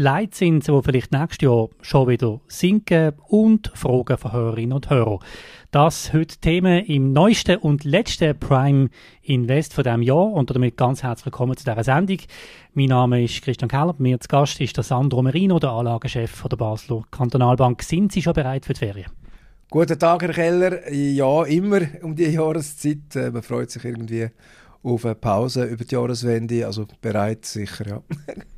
Leitzinsen, die vielleicht nächstes Jahr schon wieder sinken und Fragen von Hörerinnen und Hörern. Das heute Themen im neuesten und letzten Prime Invest von diesem Jahr und damit ganz herzlich willkommen zu dieser Sendung. Mein Name ist Christian Keller, bei mir zu Gast ist der Sandro Merino, der Anlagechef der Basler Kantonalbank. Sind Sie schon bereit für die Ferien? Guten Tag, Herr Keller. Ja, immer um die Jahreszeit. Äh, man freut sich irgendwie auf eine Pause über die Jahreswende, also bereit sicher, ja.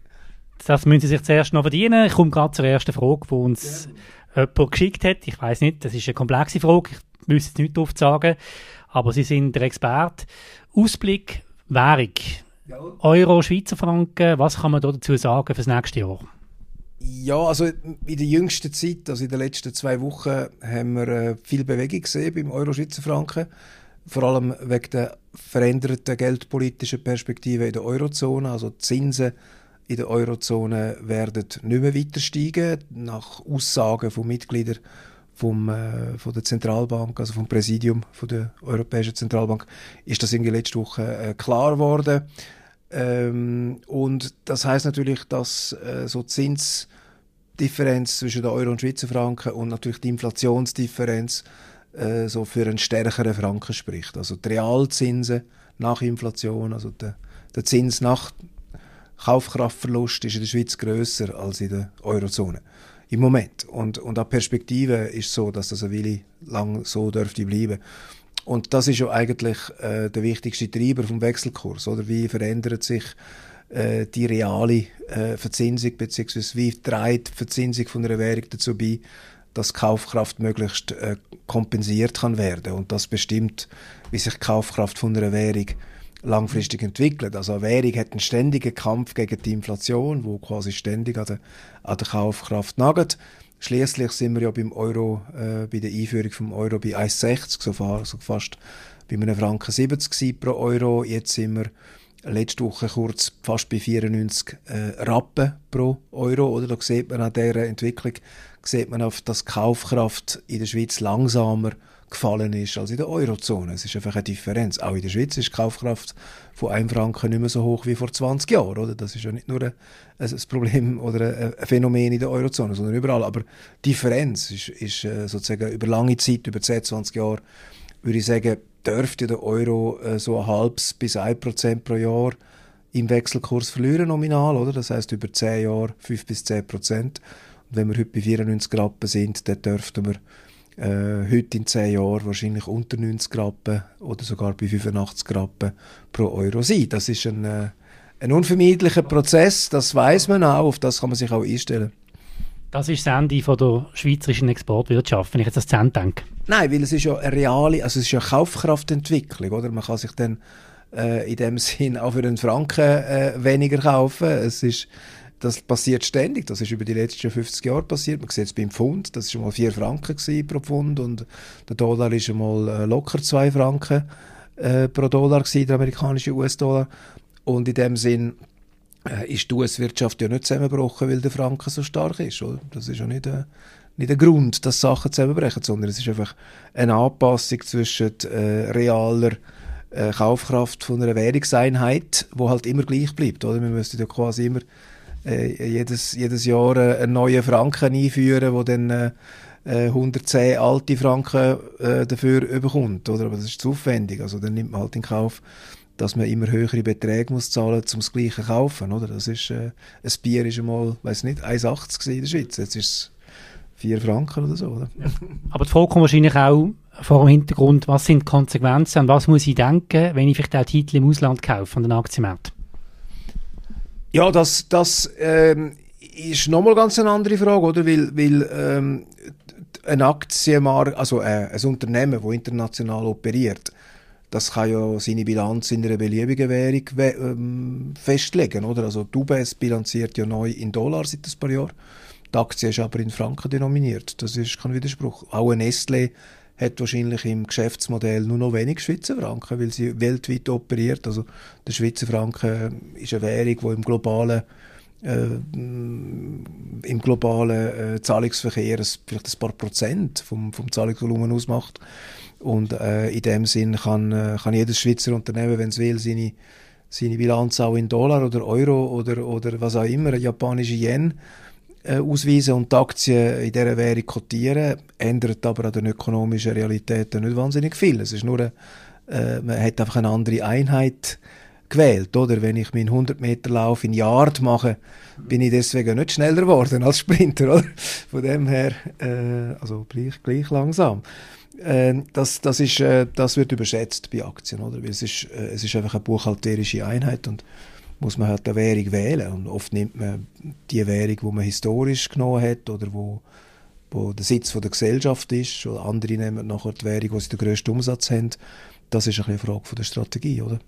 Das müssen Sie sich zuerst noch verdienen. Ich komme gerade zur ersten Frage, die uns ja. jemand geschickt hat. Ich weiß nicht, das ist eine komplexe Frage. Ich müsste jetzt nicht darauf sagen. Aber Sie sind der Experte. Ausblick, Währung. Ja. Euro, Schweizer Franken. Was kann man da dazu sagen für das nächste Jahr? Ja, also in der jüngsten Zeit, also in den letzten zwei Wochen, haben wir äh, viel Bewegung gesehen beim Euro-Schweizer Franken. Vor allem wegen der veränderten geldpolitischen Perspektive in der Eurozone. Also die Zinsen in der Eurozone werden nicht mehr weiter steigen. Nach Aussagen von Mitgliedern vom, äh, von der Zentralbank, also vom Präsidium von der Europäischen Zentralbank, ist das in der letzten Woche äh, klar geworden. Ähm, und das heißt natürlich, dass äh, so Zinsdifferenz zwischen der Euro und Schweizer Franken und natürlich die Inflationsdifferenz äh, so für einen stärkeren Franken spricht. Also die Realzinsen nach Inflation, also der, der Zins nach Kaufkraftverlust ist in der Schweiz größer als in der Eurozone im Moment. Und, und auch Perspektive ist so, dass das eine Weile lang so dürfte bleiben. Und das ist ja eigentlich äh, der wichtigste Treiber vom Wechselkurs. Oder wie verändert sich äh, die reale äh, Verzinsung beziehungsweise wie trägt die Verzinsung von einer Währung dazu bei, dass Kaufkraft möglichst äh, kompensiert kann werden. Und das bestimmt, wie sich die Kaufkraft von einer Währung langfristig entwickelt. Also eine Währung hat einen ständigen Kampf gegen die Inflation, wo quasi ständig an der, an der Kaufkraft nagt. Schließlich sind wir ja beim Euro, äh, bei der Einführung vom Euro bei 1,60, so, so fast bei einem Franken 70 pro Euro. Jetzt sind wir letzte Woche kurz fast bei 94 äh, Rappen pro Euro. Oder da sieht man an dieser Entwicklung, sieht man auf, dass Kaufkraft in der Schweiz langsamer gefallen ist als in der Eurozone. Es ist einfach eine Differenz. Auch in der Schweiz ist die Kaufkraft von einem Franken nicht mehr so hoch wie vor 20 Jahren. Oder? Das ist ja nicht nur ein, ein Problem oder ein Phänomen in der Eurozone, sondern überall. Aber die Differenz ist, ist äh, sozusagen über lange Zeit, über 10, 20 Jahre, würde ich sagen, dürfte der Euro äh, so ein halbes bis ein Prozent pro Jahr im Wechselkurs verlieren nominal, oder? Das heißt über 10 Jahre 5 bis 10 Prozent. Und wenn wir heute bei 94 Rappen sind, dann dürften wir äh, heute in 10 Jahren wahrscheinlich unter 90 Rappen oder sogar bei 85 Rappen pro Euro sein. Das ist ein, äh, ein unvermeidlicher Prozess, das weiß man auch, auf das kann man sich auch einstellen. Das ist das Ende von der schweizerischen Exportwirtschaft, wenn ich jetzt das Cent denke. Nein, weil es ist ja eine reale, also es ist ja Kaufkraftentwicklung, oder? Man kann sich dann äh, in dem Sinn auch für einen Franken äh, weniger kaufen. Es ist das passiert ständig. Das ist über die letzten 50 Jahre passiert. Man sieht es beim Pfund. Das war mal 4 Franken pro Pfund und der Dollar ist mal äh, locker 2 Franken äh, pro Dollar gewesen, der amerikanische US-Dollar. Und in dem Sinn äh, ist die US-Wirtschaft ja nicht zusammengebrochen, weil der Franken so stark ist. Oder? Das ist ja nicht, äh, nicht der Grund, dass Sachen zusammenbrechen, sondern es ist einfach eine Anpassung zwischen äh, realer äh, Kaufkraft von einer Währungseinheit, wo halt immer gleich bleibt. Oder? Wir müssen ja quasi immer äh, jedes, jedes Jahr äh, einen neuen Franken einführen, wo dann äh, 110 äh, alte Franken äh, dafür überkommt, oder? Aber das ist zu aufwendig. Also dann nimmt man halt in Kauf, dass man immer höhere Beträge muss zahlen, um das Gleiche zu kaufen, oder? Das ist, äh, ein Bier ist einmal, weiß nicht, 1,80 in der Schweiz. Jetzt ist es 4 Franken oder so, oder? Ja. Aber die Frage wahrscheinlich auch vor dem Hintergrund, was sind die Konsequenzen, an was muss ich denken, wenn ich vielleicht auch Titel im Ausland kaufe, an den Aktienmärkten? Ja, das, das ähm, ist nochmal ganz eine andere Frage, oder? Weil, weil ähm, ein Aktienmarkt, also äh, ein Unternehmen, das international operiert, das kann ja seine Bilanz in einer beliebigen Währung ähm, festlegen, oder? Also die UBS bilanziert ja neu in Dollar seit ein paar Jahren. Die Aktie ist aber in Franken denominiert. Das ist kein Widerspruch. Auch ein Nestlé hat wahrscheinlich im Geschäftsmodell nur noch wenig Schweizer Franken, weil sie weltweit operiert. Also der Schweizer Franken ist eine Währung, die im globalen äh, im globalen äh, Zahlungsverkehr ein, vielleicht ein paar Prozent vom, vom Zahlungsvolumen ausmacht. Und äh, in dem Sinn kann, äh, kann jedes Schweizer Unternehmen, wenn es will, seine, seine Bilanz auch in Dollar oder Euro oder, oder was auch immer, japanische Yen, ausweisen und die Aktien in dieser Währung kotieren, ändert aber an den ökonomischen Realitäten nicht wahnsinnig viel. Es ist nur, eine, äh, man hat einfach eine andere Einheit gewählt, oder? Wenn ich meinen 100 Meter Lauf in Yard mache, bin ich deswegen nicht schneller geworden als Sprinter, oder? Von dem her, äh, also gleich, gleich langsam. Äh, das, das, ist, äh, das wird überschätzt bei Aktien, oder? Weil es ist, äh, es ist einfach eine buchhalterische Einheit und muss man halt eine Währung wählen. Und oft nimmt man die Währung, die man historisch genommen hat oder wo, wo der Sitz von der Gesellschaft ist. Oder andere nehmen nachher die Währung, wo sie den grössten Umsatz haben. Das ist eine Frage von der Strategie, oder?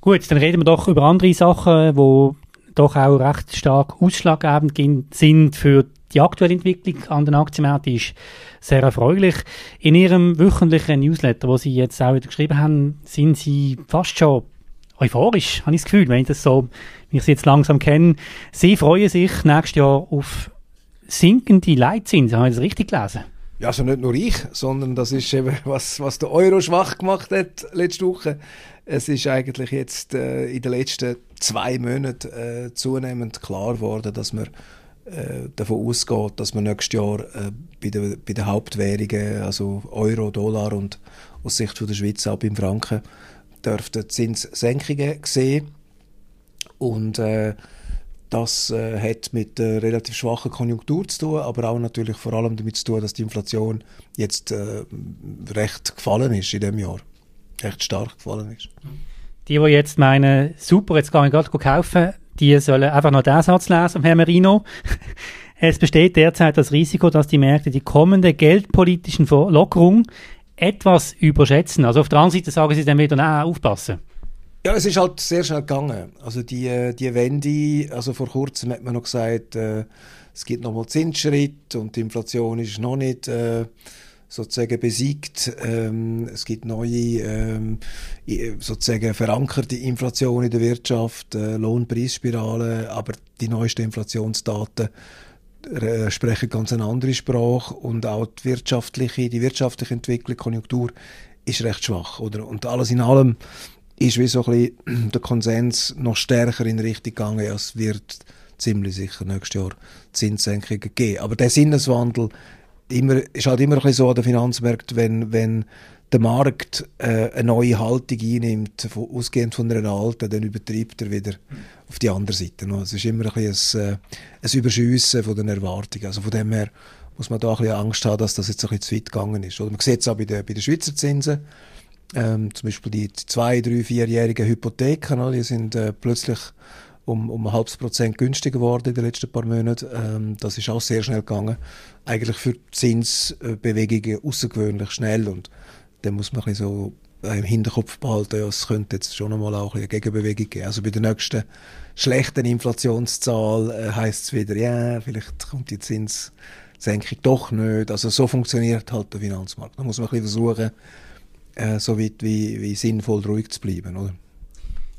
Gut, dann reden wir doch über andere Sachen, die doch auch recht stark ausschlaggebend sind für die aktuelle Entwicklung an den Aktienmärkten ist sehr erfreulich. In Ihrem wöchentlichen Newsletter, wo Sie jetzt auch wieder geschrieben haben, sind Sie fast schon euphorisch, habe ich das Gefühl, wenn ich das so, wie ich sie jetzt langsam kenne. Sie freuen sich nächstes Jahr auf sinkende Leitzinsen. Habe ich das richtig gelesen? Ja, also nicht nur ich, sondern das ist eben, was, was der Euro schwach gemacht hat letzte Woche. Es ist eigentlich jetzt äh, in den letzten zwei Monaten äh, zunehmend klar geworden, dass man äh, davon ausgeht, dass man nächstes Jahr äh, bei, den, bei den Hauptwährungen, also Euro, Dollar und aus Sicht von der Schweiz auch beim Franken, dürften Zinssenkungen sehen. Und äh, das äh, hat mit der relativ schwachen Konjunktur zu tun, aber auch natürlich vor allem damit zu tun, dass die Inflation jetzt äh, recht gefallen ist in dem Jahr. Recht stark gefallen ist. Die, die jetzt meinen, super, jetzt kann ich gerade kaufen, die sollen einfach noch den Satz lesen, Herr Merino. Es besteht derzeit das Risiko, dass die Märkte die kommende geldpolitischen Lockerung etwas überschätzen. Also auf der anderen Seite sagen sie dann wieder, nein, aufpassen. Ja, es ist halt sehr schnell gegangen. Also die, äh, die Wende, also vor kurzem hat man noch gesagt, äh, es gibt nochmal Zinsschritt und die Inflation ist noch nicht äh, sozusagen besiegt. Ähm, es gibt neue, ähm, sozusagen verankerte Inflation in der Wirtschaft, äh, Lohnpreisspirale, aber die neuesten Inflationsdaten sprechen ganz eine andere Sprache und auch die wirtschaftliche, die wirtschaftliche Entwicklung, Konjunktur ist recht schwach. Oder? Und alles in allem ist wie so ein bisschen der Konsens noch stärker in Richtung gegangen, es wird ziemlich sicher nächstes Jahr Zinssenkungen geben. Aber der Sinneswandel immer, ist halt immer ein bisschen so an den Finanzmärkten, wenn, wenn der Markt äh, eine neue Haltung einnimmt, von, ausgehend von einer alten, dann übertreibt er wieder auf die andere Seite. Es ist immer ein, bisschen ein, äh, ein Überschiessen von den Erwartungen. Also von dem her muss man da ein bisschen Angst haben, dass das jetzt ein bisschen zu weit gegangen ist. Oder man sieht es auch bei den, bei den Schweizer Zinsen. Ähm, zum Beispiel die zwei, drei, vierjährigen Hypotheken, die sind äh, plötzlich um, um ein halbes Prozent günstiger geworden in den letzten paar Monaten. Ähm, das ist auch sehr schnell gegangen. Eigentlich für Zinsbewegungen außergewöhnlich schnell und dann muss man ein so im Hinterkopf behalten, ja, es könnte jetzt schon einmal auch eine Gegenbewegung geben. Also bei der nächsten schlechten Inflationszahl äh, heißt es wieder, ja, vielleicht kommt die Zinssenkung doch nicht. Also so funktioniert halt der Finanzmarkt. Da muss man ein versuchen, äh, so weit wie, wie sinnvoll ruhig zu bleiben, oder?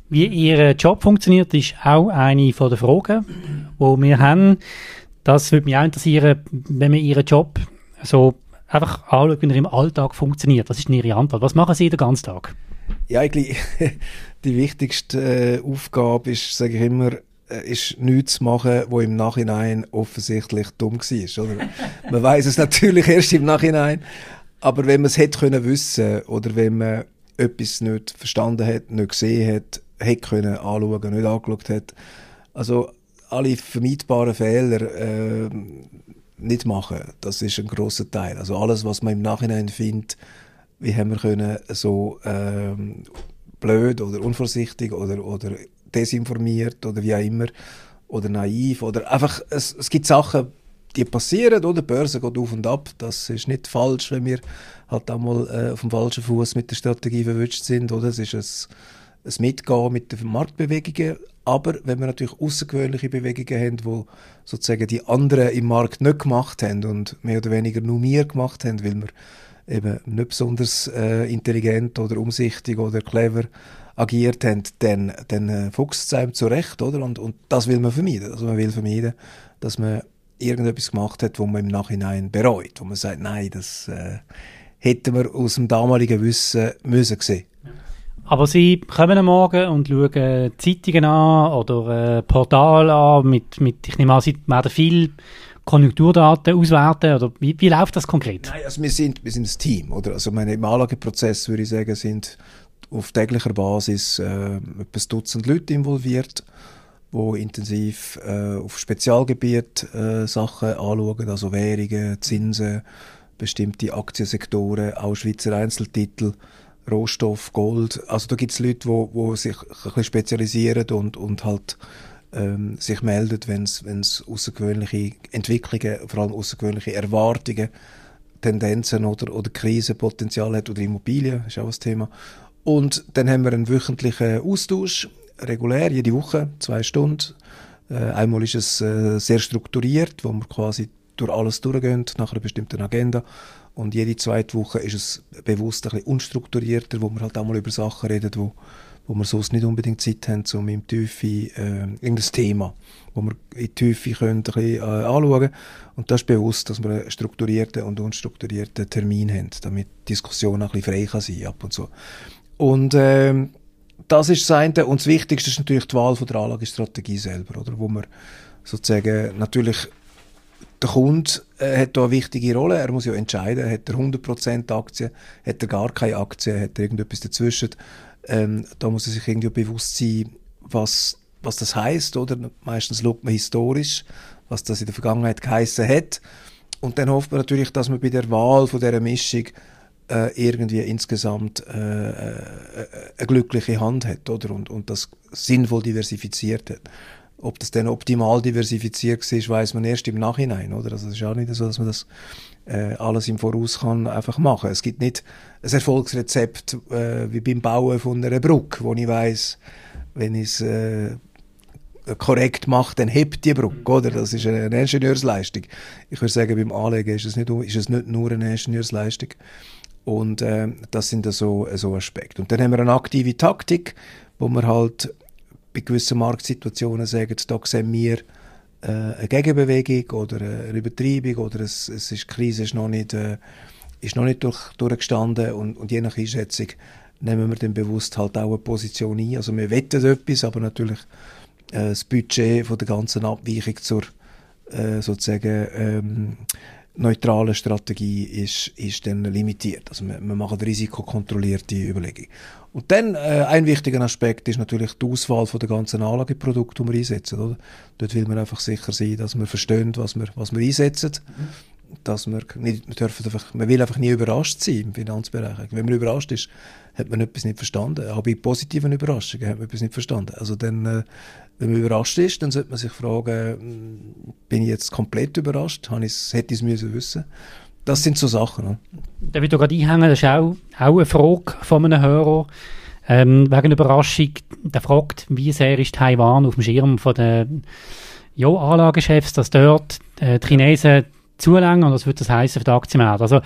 Wie Ihr Job funktioniert, ist auch eine von den Fragen, die wir haben. Das würde mich auch interessieren, wenn man Ihren Job so einfach anschaut, wie er im Alltag funktioniert. Was ist denn Ihre Antwort? Was machen Sie den ganzen Tag? Ja, eigentlich die wichtigste äh, Aufgabe ist, sage ich immer, äh, ist nichts zu machen, wo im Nachhinein offensichtlich dumm war. Oder? man weiß es natürlich erst im Nachhinein, aber wenn man es hätte können wissen oder wenn man etwas nicht verstanden hat, nicht gesehen hat, hätte können anschauen, nicht angeschaut hat, also alle vermeidbaren Fehler äh, nicht machen, das ist ein großer Teil. Also alles, was man im Nachhinein findet, wie haben wir können so ähm, blöd oder unvorsichtig oder, oder desinformiert oder wie auch immer oder naiv oder einfach, es, es gibt Sachen, die passieren, oder? Die Börse geht auf und ab. Das ist nicht falsch, wenn wir halt einmal äh, auf dem falschen Fuß mit der Strategie verwünscht sind, oder? Es ist ein, ein Mitgehen mit den Marktbewegungen. Aber wenn wir natürlich außergewöhnliche Bewegungen haben, wo sozusagen die anderen im Markt nicht gemacht haben und mehr oder weniger nur wir gemacht haben, weil wir eben nicht besonders äh, intelligent oder umsichtig oder clever agiert haben, dann, dann äh, fuchst es einem zurecht, oder? Und, und das will man vermeiden. Also man will vermeiden, dass man irgendetwas gemacht hat, wo man im Nachhinein bereut, wo man sagt, nein, das äh, hätten wir aus dem damaligen Wissen müssen sehen. Aber Sie kommen am Morgen und schauen Zeitungen an oder äh, Portal an. Mit, mit, ich nehme an, Sie werden viel Konjunkturdaten auswerten. Oder wie, wie läuft das konkret? Nein, also wir sind, wir sind ein Team. Oder? Also meine, Im Anlageprozess würde ich sagen, sind auf täglicher Basis äh, etwa Dutzend Leute involviert, die intensiv äh, auf Spezialgebiet äh, Sachen anschauen, also Währungen, Zinsen, bestimmte Aktiensektoren, auch Schweizer Einzeltitel, Rohstoff, Gold. Also da gibt es Leute, die, sich ein bisschen spezialisieren und, und halt ähm, sich melden, wenn es außergewöhnliche Entwicklungen, vor allem außergewöhnliche Erwartungen, Tendenzen oder, oder Krisenpotenzial hat oder Immobilien, ist auch ein Thema. Und dann haben wir einen wöchentlichen Austausch, regulär, jede Woche, zwei Stunden. Äh, einmal ist es äh, sehr strukturiert, wo wir quasi durch alles durchgehen, nach einer bestimmten Agenda. Und jede zweite Woche ist es bewusst ein bisschen unstrukturierter, wo wir halt auch mal über Sachen reden, wo, wo wir sonst nicht unbedingt Zeit haben, um im Tiefe äh, irgendein Thema, wo wir in Tiefe können, ein bisschen äh, anschauen Und das ist bewusst, dass wir einen strukturierten und unstrukturierten Termin haben, damit die Diskussion auch ein bisschen frei kann sein ab und zu. Und ähm, das ist das eine. Und das Wichtigste ist natürlich die Wahl von der Anlagestrategie selber, oder? Wo man sozusagen natürlich der Kunde äh, hat da eine wichtige Rolle. Er muss ja entscheiden, hat er 100% Aktien, hat er gar keine Aktien, hat er irgendetwas dazwischen. Ähm, da muss er sich irgendwie bewusst sein, was, was das heißt, oder? Meistens schaut man historisch, was das in der Vergangenheit geheissen hat. Und dann hofft man natürlich, dass man bei der Wahl von dieser Mischung äh, irgendwie insgesamt äh, äh, eine glückliche Hand hat oder? Und, und das sinnvoll diversifiziert hat. Ob das dann optimal diversifiziert ist, weiß man erst im Nachhinein. Oder? Also es ist auch nicht so, dass man das äh, alles im Voraus kann einfach machen. Es gibt nicht ein Erfolgsrezept äh, wie beim Bauen von einer Brücke, wo ich weiß, wenn ich es äh, korrekt macht, dann hebt die Brücke, oder? Das ist eine Ingenieursleistung. Ich würde sagen, beim Anlegen ist es nicht, ist es nicht nur eine Ingenieursleistung. Und äh, das sind so, so Aspekte. Und dann haben wir eine aktive Taktik, wo wir halt bei gewissen Marktsituationen sagen, da sehen wir äh, eine Gegenbewegung oder eine Übertreibung oder es, es ist, die Krise ist noch nicht, äh, ist noch nicht durch, durchgestanden und, und je nach Einschätzung nehmen wir dann bewusst halt auch eine Position ein. Also wir wetten etwas, aber natürlich äh, das Budget von der ganzen Abweichung zur äh, sozusagen ähm, neutrale Strategie ist, ist dann limitiert. Also wir, wir machen risikokontrollierte Überlegungen. Und dann äh, ein wichtiger Aspekt ist natürlich die Auswahl von der ganzen Anlageprodukte, die wir einsetzen. Oder? Dort will man einfach sicher sein, dass wir verstehen, was wir, was wir einsetzen. Mhm. Dass wir, nicht, dürfen einfach, man will einfach nie überrascht sein im Finanzbereich. Wenn man überrascht ist, hat man etwas nicht verstanden. Auch bei positiven Überraschungen hat man etwas nicht verstanden. Also dann, äh, wenn man überrascht ist, dann sollte man sich fragen, hm, bin ich jetzt komplett überrascht? Hätte ich es wissen Das sind so Sachen. Ne? Da will ich gerade einhängen, das ist auch, auch eine Frage von einem Hörer. Ähm, wegen Überraschung, der fragt, wie sehr ist Taiwan auf dem Schirm von den ja, Anlagechefs, dass dort äh, die Chinesen zulangen und was würde das heißen für den Aktienmarkt? Also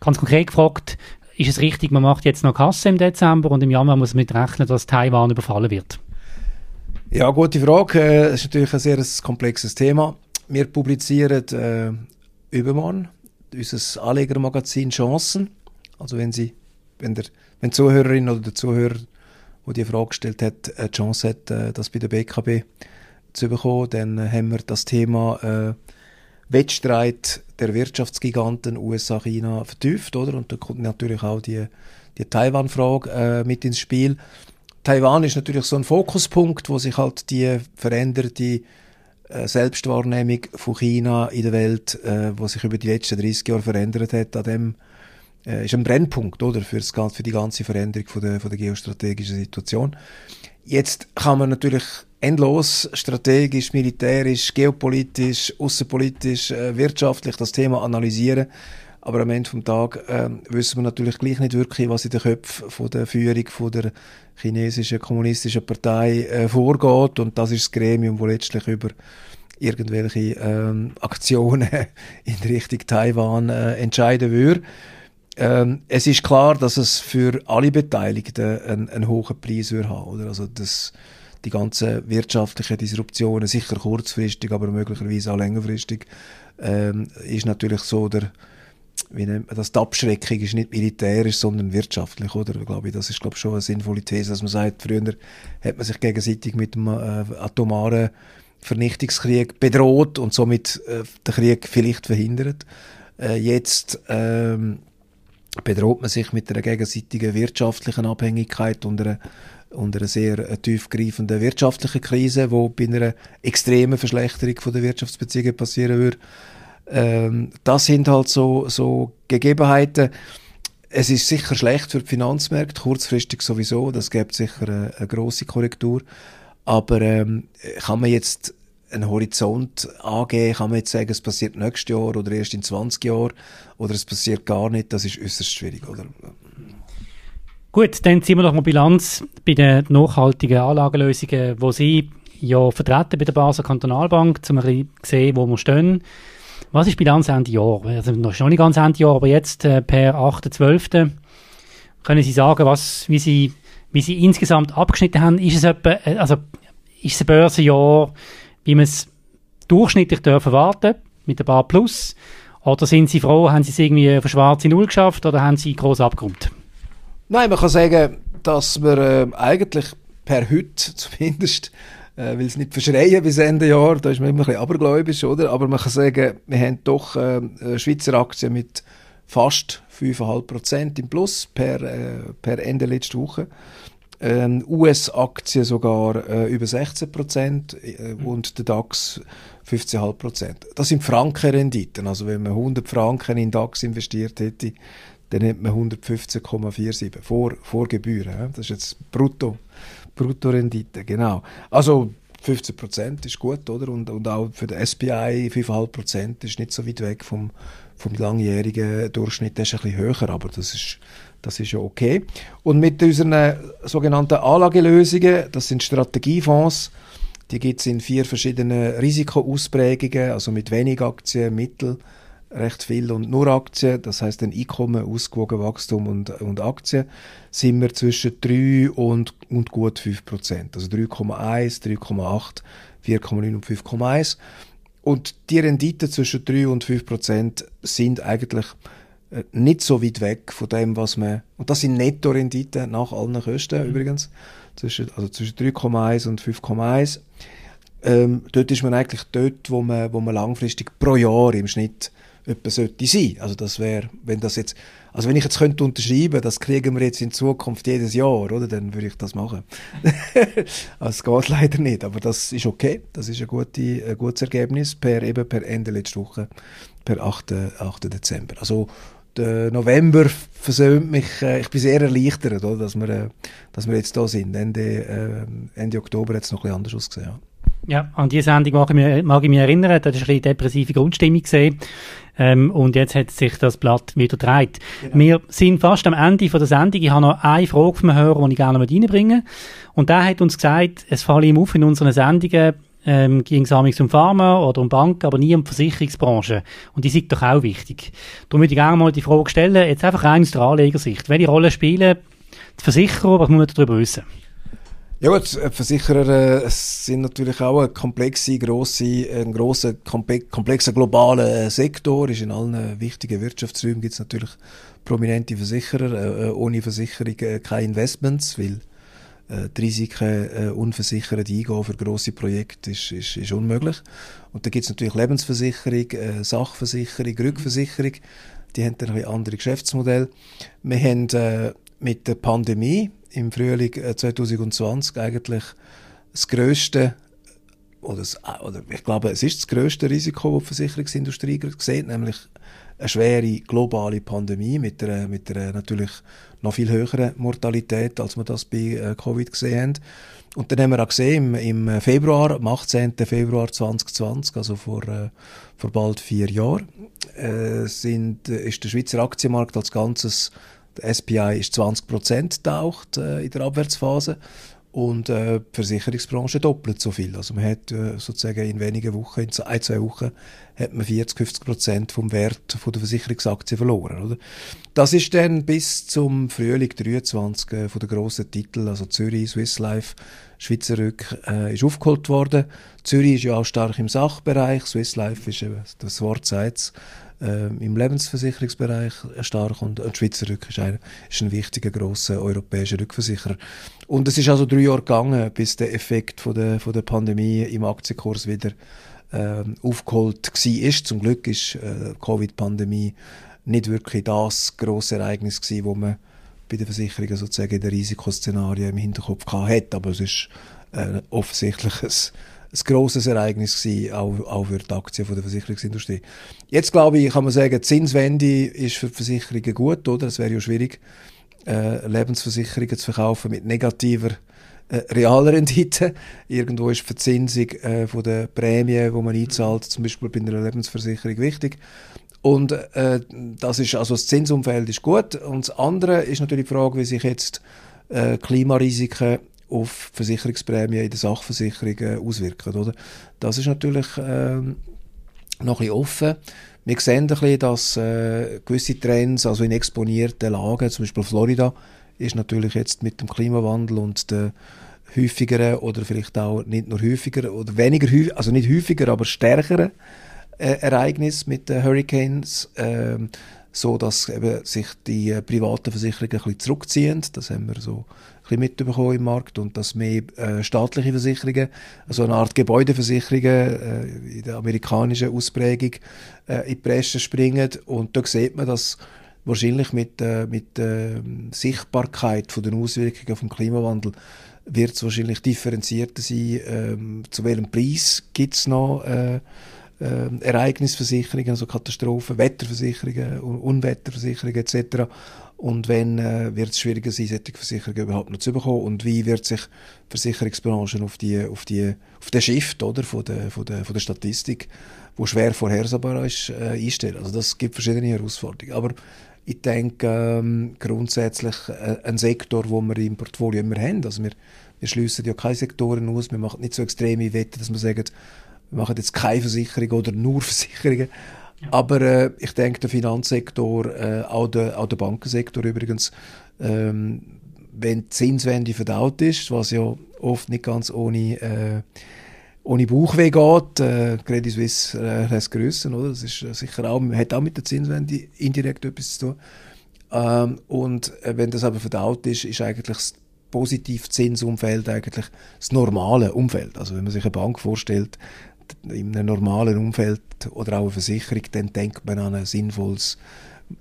ganz konkret gefragt, ist es richtig, man macht jetzt noch Kasse im Dezember und im Januar muss man mit rechnen, dass Taiwan überfallen wird? Ja, gute Frage. Äh, das ist natürlich ein sehr komplexes Thema. Wir publizieren äh, übermorgen unser Anlegermagazin Chancen. Also wenn Sie, wenn der, wenn die Zuhörerin oder der Zuhörer, der die Frage gestellt hat, eine Chance hat, äh, das bei der BKB zu bekommen, dann äh, haben wir das Thema äh, Wettstreit der Wirtschaftsgiganten USA, China vertieft, oder? Und da kommt natürlich auch die, die Taiwan-Frage äh, mit ins Spiel. Taiwan ist natürlich so ein Fokuspunkt, wo sich halt die veränderte äh, Selbstwahrnehmung von China in der Welt, äh, wo sich über die letzten 30 Jahre verändert hat, an dem äh, ist ein Brennpunkt, oder, für, für die ganze Veränderung von der, von der geostrategischen Situation. Jetzt kann man natürlich endlos strategisch, militärisch, geopolitisch, außenpolitisch, äh, wirtschaftlich das Thema analysieren. Aber am Ende des Tages äh, wissen wir natürlich gleich nicht wirklich, was in den Köpfen von der Führung von der chinesischen kommunistischen Partei äh, vorgeht. Und das ist das Gremium, das letztlich über irgendwelche ähm, Aktionen in Richtung Taiwan äh, entscheiden würde. Ähm, es ist klar, dass es für alle Beteiligten einen, einen hohen Preis würde haben, oder? Also das, die ganzen wirtschaftlichen Disruptionen, sicher kurzfristig, aber möglicherweise auch längerfristig, ähm, ist natürlich so der, wie nennt das, die Abschreckung ist nicht militärisch, sondern wirtschaftlich, oder? Ich das ist, glaube ich, schon eine sinnvolle These, dass man sagt, früher hat man sich gegenseitig mit dem äh, atomaren Vernichtungskrieg bedroht und somit äh, den Krieg vielleicht verhindert. Äh, jetzt ähm, bedroht man sich mit einer gegenseitigen wirtschaftlichen Abhängigkeit und einer, und einer sehr äh, tiefgreifenden wirtschaftlichen Krise, wo bei einer extremen Verschlechterung von der Wirtschaftsbeziehungen passieren würde. Ähm, das sind halt so, so Gegebenheiten. Es ist sicher schlecht für die Finanzmärkte, kurzfristig sowieso, das gibt sicher eine, eine große Korrektur. Aber ähm, kann man jetzt einen Horizont angeben, kann man jetzt sagen, es passiert nächstes Jahr oder erst in 20 Jahren oder es passiert gar nicht, das ist äußerst schwierig, oder? Gut, dann ziehen wir noch mal Bilanz bei den nachhaltigen Anlagelösungen, wo Sie ja vertreten bei der Basel Kantonalbank, um ein bisschen sehen, wo wir stehen. Was ist Bilanz Ende Jahr? Also noch nicht ganz Ende Jahr, aber jetzt äh, per 8.12. können Sie sagen, was, wie Sie, wie Sie insgesamt abgeschnitten haben? Ist es etwa, äh, also ist es ein Börsenjahr, wie man es durchschnittlich dürfen warten, mit ein paar Plus? Oder sind Sie froh, haben Sie es irgendwie von schwarze Null geschafft oder haben Sie groß abgerundet? Nein, man kann sagen, dass wir äh, eigentlich per heute zumindest, äh, will es nicht verschreien bis Ende Jahr, da ist man immer ein bisschen abergläubisch, oder? Aber man kann sagen, wir haben doch äh, Schweizer Aktien mit fast 5,5% im Plus per, äh, per Ende letzte Woche ähm, US-Aktien sogar äh, über 16 Prozent äh, und der DAX 15,5 Prozent. Das sind Frankenrenditen. Also wenn man 100 Franken in DAX investiert hätte, dann hätte man 115,47 vor, vor Gebühren. Das ist jetzt Brutto, Bruttorendite, genau. Also 15 Prozent ist gut, oder? Und, und auch für den SPI 5,5 Prozent ist nicht so weit weg vom, vom langjährigen Durchschnitt. Das ist ein bisschen höher, aber das ist das ist ja okay. Und mit unseren sogenannten Anlagelösungen, das sind Strategiefonds, die gibt es in vier verschiedenen Risikoausprägungen, also mit wenig Aktien, mittel, recht viel und nur Aktien, das heißt ein Einkommen, ausgewogen Wachstum und, und Aktien, sind wir zwischen 3 und, und gut 5 Prozent. Also 3,1, 3,8, 4,9 und 5,1. Und die Rendite zwischen 3 und 5 Prozent sind eigentlich äh, nicht so weit weg von dem, was man, und das sind Netto-Renditen nach allen Kosten mhm. übrigens, zwischen, also zwischen 3,1 und 5,1. Ähm, dort ist man eigentlich dort, wo man, wo man langfristig pro Jahr im Schnitt etwa sollte sein. Also das wäre, wenn das jetzt, also wenn ich jetzt könnte unterschreiben, das kriegen wir jetzt in Zukunft jedes Jahr, oder, dann würde ich das machen. es geht leider nicht, aber das ist okay. Das ist ein, gute, ein gutes Ergebnis per, eben per Ende letzte Woche, per 8. 8. Dezember. Also der November versöhnt mich, äh, ich bin sehr erleichtert, oder, dass, wir, äh, dass wir jetzt da sind. Ende, äh, Ende Oktober hat es noch ein bisschen anders ausgesehen. Ja. Ja, an diese Sendung mag ich mich, mag ich mich erinnern, da war ein bisschen depressive Grundstimmung gesehen. Ähm, und jetzt hat sich das Blatt wieder gedreht. Genau. Wir sind fast am Ende von der Sendung. Ich habe noch eine Frage vom Hörer, die ich gerne reinbringen möchte. Und der hat uns gesagt, es falle ihm auf in unseren Sendungen, ähm, ging es um Pharma oder um Banken, aber nie um die Versicherungsbranche. Und die sind doch auch wichtig. Darum würde ich gerne mal die Frage stellen, jetzt einfach rein aus der Anlegersicht. Welche Rolle spielen die Versicherer, was muss man darüber wissen? Ja gut, äh, Versicherer äh, sind natürlich auch ein komplexer, grosser, ein grosser, komplexer globaler Sektor. Ist in allen wichtigen Wirtschaftsräumen gibt es natürlich prominente Versicherer. Äh, äh ohne Versicherung äh, keine Investments, weil äh, die Risiken äh, unversichert eingehen für grosse Projekte ist, ist, ist unmöglich. Und da gibt es natürlich Lebensversicherung, äh, Sachversicherung, Rückversicherung. Die haben dann ein andere Geschäftsmodelle. Wir haben äh, mit der Pandemie im Frühling 2020 äh, eigentlich das grösste oder, das, oder ich glaube, es ist das grösste Risiko, das die Versicherungsindustrie sieht, nämlich eine schwere globale Pandemie mit einer, mit einer natürlich noch viel höheren Mortalität, als wir das bei äh, Covid gesehen haben. Und dann haben wir auch gesehen, im, im Februar, am 18. Februar 2020, also vor, äh, vor bald vier Jahren, äh, sind, äh, ist der Schweizer Aktienmarkt als Ganzes, der SPI ist 20 Prozent taucht äh, in der Abwärtsphase und äh, die Versicherungsbranche doppelt so viel. Also man hat äh, sozusagen in wenigen Wochen, in ein, zwei Wochen, hat man 40, 50 Prozent vom Wert von der Versicherungsaktie verloren. Oder? Das ist dann bis zum Frühling 23 äh, von den grossen Titeln, also Zürich, Swiss Life, Schweizer Rück, äh, ist aufgeholt worden. Zürich ist ja auch stark im Sachbereich, Swiss Life ist, äh, das Wort sagt äh, im Lebensversicherungsbereich stark und, und Schweizer Rück ist ein, ist ein wichtiger, grosser europäischer Rückversicherer. Und es ist also drei Jahre gegangen, bis der Effekt von der, von der Pandemie im Aktienkurs wieder äh, aufgeholt war. Zum Glück ist äh, Covid-Pandemie nicht wirklich das grosse Ereignis gewesen, wo man bei den Versicherungen sozusagen in den Risikoszenarien im Hinterkopf hatte. Aber es ist äh, offensichtlich ein grosses Ereignis gewesen, auch, auch für die Aktien der Versicherungsindustrie. Jetzt glaube ich, kann man sagen, die Zinswende ist für die Versicherungen gut, oder? Es wäre ja schwierig, äh, Lebensversicherungen zu verkaufen mit negativer äh, Realrendite. Irgendwo ist die Verzinsung äh, von der Prämie, die man einzahlt, zum Beispiel bei einer Lebensversicherung wichtig. Und äh, das ist, also das Zinsumfeld ist gut. Und das andere ist natürlich die Frage, wie sich jetzt äh, Klimarisiken auf Versicherungsprämien in der Sachversicherung äh, auswirken. Oder? Das ist natürlich ähm, noch ein offen. Wir sehen ein bisschen, dass äh, gewisse Trends, also in exponierten Lagen, zum Beispiel Florida, ist natürlich jetzt mit dem Klimawandel und der häufigeren oder vielleicht auch nicht nur häufiger oder weniger häufig, also nicht häufiger, aber stärkeren äh, Ereignis mit den Hurricanes, äh, so dass eben sich die äh, privaten Versicherungen ein bisschen zurückziehen. Das haben wir so bisschen mitbekommen im Markt und dass mehr äh, staatliche Versicherungen, also eine Art Gebäudeversicherungen äh, in der amerikanischen Ausprägung äh, in die Presse springen und da sieht man, dass wahrscheinlich mit, äh, mit äh, Sichtbarkeit von den Auswirkungen vom Klimawandel wird es wahrscheinlich differenzierter sein, ähm, zu welchem Preis gibt es noch äh, äh, Ereignisversicherungen, also Katastrophen, Wetterversicherungen, Unwetterversicherungen etc. Und wenn äh, wird es schwieriger sein, solche Versicherungen überhaupt noch zu bekommen? Und wie wird sich die Versicherungsbranche auf, die, auf, die, auf den Shift oder, von, der, von, der, von der Statistik, wo schwer vorhersehbar ist, äh, einstellen? Also das gibt verschiedene Herausforderungen. Aber ich denke ähm, grundsätzlich äh, ein Sektor, wo wir im Portfolio immer haben. Also wir, wir schließen ja keine Sektoren aus, wir machen nicht so extreme Wette, dass wir sagen, wir machen jetzt keine Versicherung oder nur Versicherungen. Aber äh, ich denke, der Finanzsektor, äh, auch, der, auch der Bankensektor übrigens, ähm, wenn die Zinswende verdaut ist, was ja oft nicht ganz ohne, äh, ohne Bauchweh geht, äh, Credit Suisse äh, lässt grüssen, oder? Das ist äh, sicher auch, hat auch mit der Zinswende indirekt etwas zu tun. Ähm, und äh, wenn das aber verdaut ist, ist eigentlich das Positivzinsumfeld eigentlich das normale Umfeld. Also wenn man sich eine Bank vorstellt, in einem normalen Umfeld oder auch eine Versicherung, dann denkt man an ein sinnvolles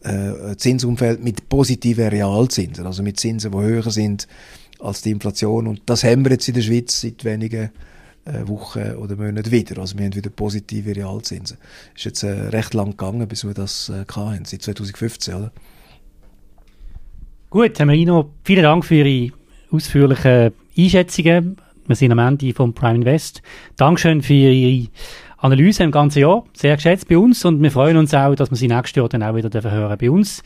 äh, Zinsumfeld mit positiven Realzinsen, also mit Zinsen, die höher sind als die Inflation. Und das haben wir jetzt in der Schweiz seit wenigen äh, Wochen oder Monaten wieder. Also wir haben wieder positive Realzinsen. Ist jetzt äh, recht lang gegangen, bis wir das äh, hatten, seit 2015, oder? Gut, Herr Marino, vielen Dank für Ihre ausführlichen Einschätzungen wir sind am Ende vom Prime Invest. Dankeschön für Ihre Analyse im ganzen Jahr. Sehr geschätzt bei uns und wir freuen uns auch, dass wir Sie nächstes Jahr dann auch wieder hören bei uns.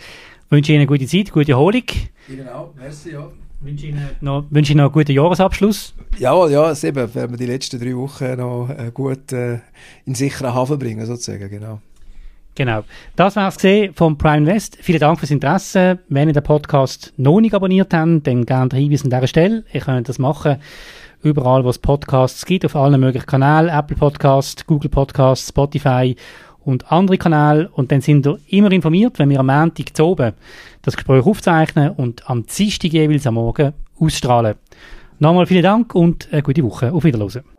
Ich wünsche Ihnen eine gute Zeit, gute Erholung. Ihnen auch. Merci, ja. Wünsche Ihnen noch, wünsche Ihnen noch einen guten Jahresabschluss. Ja, ja, eben, werden wir die letzten drei Wochen noch äh, gut äh, in sicheren Hafen bringen, sozusagen, genau. Genau. Das war es vom Prime West. Vielen Dank fürs Interesse. Wenn ihr den Podcast noch nicht abonniert habt, dann gerne den Hinweis an dieser Stelle. Ihr könnt das machen überall, wo es Podcasts gibt, auf allen möglichen Kanälen, Apple Podcasts, Google Podcasts, Spotify und andere Kanäle. Und dann sind ihr immer informiert, wenn wir am Montag zu oben das Gespräch aufzeichnen und am Dienstag jeweils am Morgen ausstrahlen. Nochmal vielen Dank und eine gute Woche. Auf Wiedersehen.